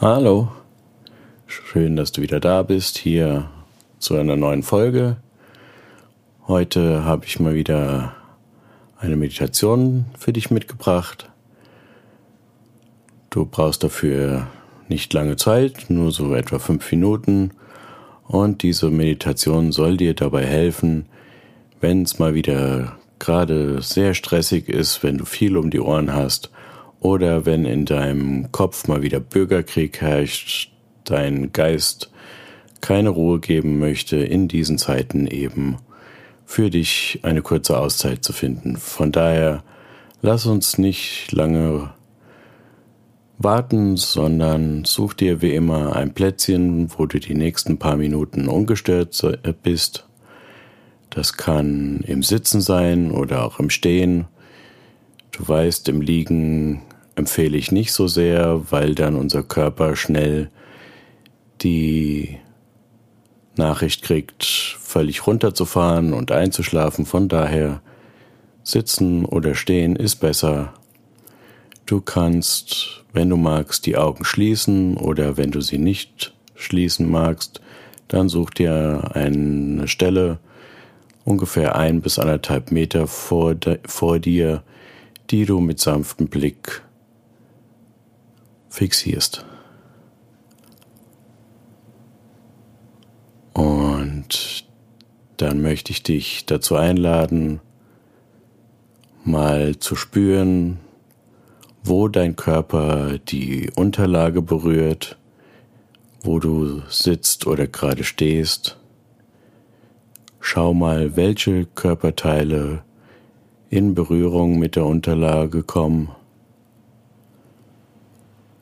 Hallo, schön, dass du wieder da bist, hier zu einer neuen Folge. Heute habe ich mal wieder eine Meditation für dich mitgebracht. Du brauchst dafür nicht lange Zeit, nur so etwa fünf Minuten. Und diese Meditation soll dir dabei helfen, wenn es mal wieder gerade sehr stressig ist, wenn du viel um die Ohren hast oder wenn in deinem Kopf mal wieder Bürgerkrieg herrscht, dein Geist keine Ruhe geben möchte, in diesen Zeiten eben für dich eine kurze Auszeit zu finden. Von daher lass uns nicht lange warten, sondern such dir wie immer ein Plätzchen, wo du die nächsten paar Minuten ungestört bist. Das kann im Sitzen sein oder auch im Stehen. Du weißt, im Liegen empfehle ich nicht so sehr, weil dann unser Körper schnell die Nachricht kriegt, völlig runterzufahren und einzuschlafen. Von daher sitzen oder stehen ist besser. Du kannst, wenn du magst, die Augen schließen oder wenn du sie nicht schließen magst, dann such dir eine Stelle ungefähr ein bis anderthalb Meter vor, de, vor dir, die du mit sanftem Blick fixierst. Und dann möchte ich dich dazu einladen, mal zu spüren, wo dein Körper die Unterlage berührt, wo du sitzt oder gerade stehst. Schau mal, welche Körperteile in Berührung mit der Unterlage kommen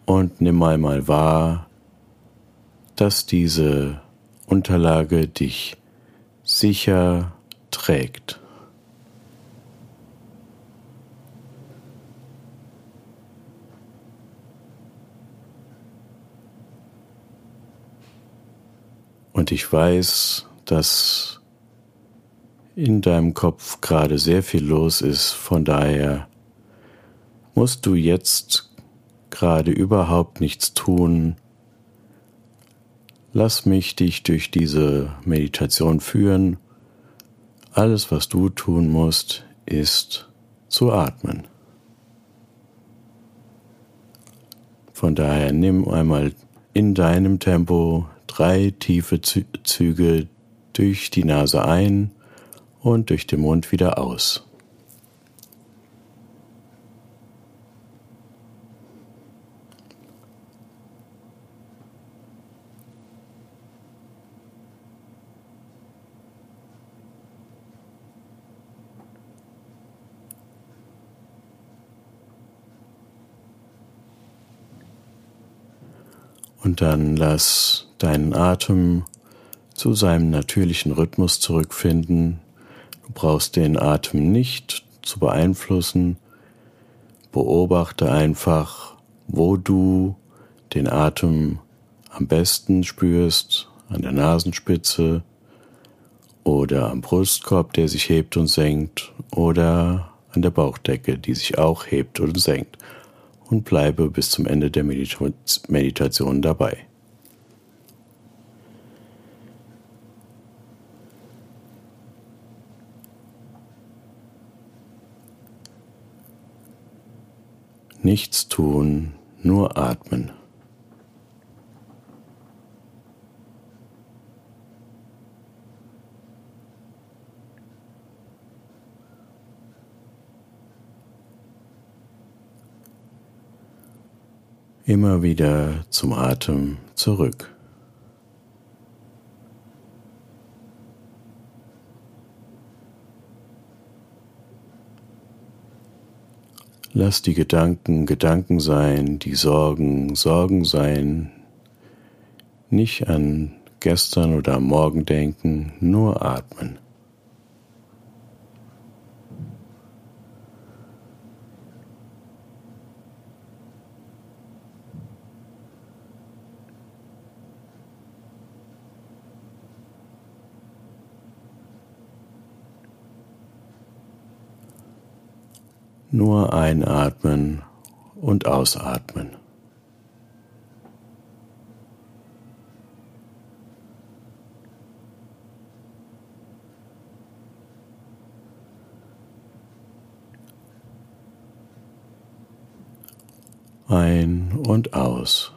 und nimm einmal wahr, dass diese Unterlage dich sicher trägt. Und ich weiß, dass in deinem Kopf gerade sehr viel los ist, von daher musst du jetzt gerade überhaupt nichts tun. Lass mich dich durch diese Meditation führen. Alles, was du tun musst, ist zu atmen. Von daher nimm einmal in deinem Tempo drei tiefe Züge durch die Nase ein und durch den Mund wieder aus. Und dann lass deinen Atem zu seinem natürlichen Rhythmus zurückfinden. Du brauchst den Atem nicht zu beeinflussen. Beobachte einfach, wo du den Atem am besten spürst, an der Nasenspitze oder am Brustkorb, der sich hebt und senkt, oder an der Bauchdecke, die sich auch hebt und senkt und bleibe bis zum Ende der Meditation dabei. Nichts tun, nur atmen. Immer wieder zum Atem zurück. Lass die Gedanken Gedanken sein, die Sorgen Sorgen sein. Nicht an gestern oder am Morgen denken, nur atmen. Nur einatmen und ausatmen. Ein und aus.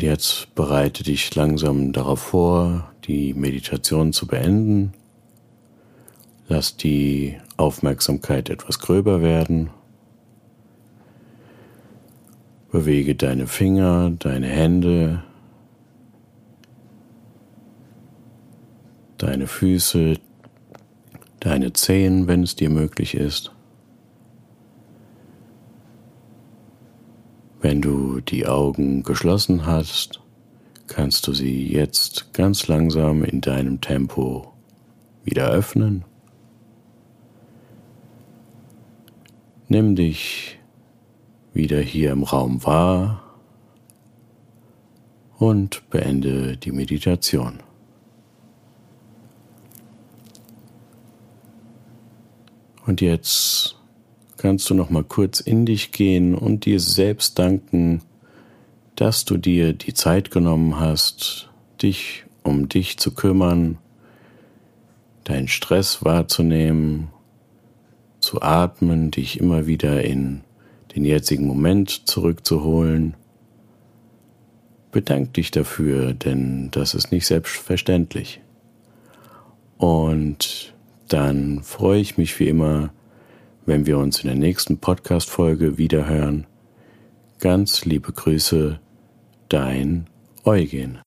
Und jetzt bereite dich langsam darauf vor, die Meditation zu beenden. Lass die Aufmerksamkeit etwas gröber werden. Bewege deine Finger, deine Hände, deine Füße, deine Zehen, wenn es dir möglich ist. Wenn du die Augen geschlossen hast, kannst du sie jetzt ganz langsam in deinem Tempo wieder öffnen. Nimm dich wieder hier im Raum wahr und beende die Meditation. Und jetzt kannst du noch mal kurz in dich gehen und dir selbst danken, dass du dir die Zeit genommen hast, dich um dich zu kümmern, deinen Stress wahrzunehmen, zu atmen, dich immer wieder in den jetzigen Moment zurückzuholen. Bedank dich dafür, denn das ist nicht selbstverständlich. Und dann freue ich mich wie immer, wenn wir uns in der nächsten Podcast-Folge wiederhören. Ganz liebe Grüße, dein Eugen.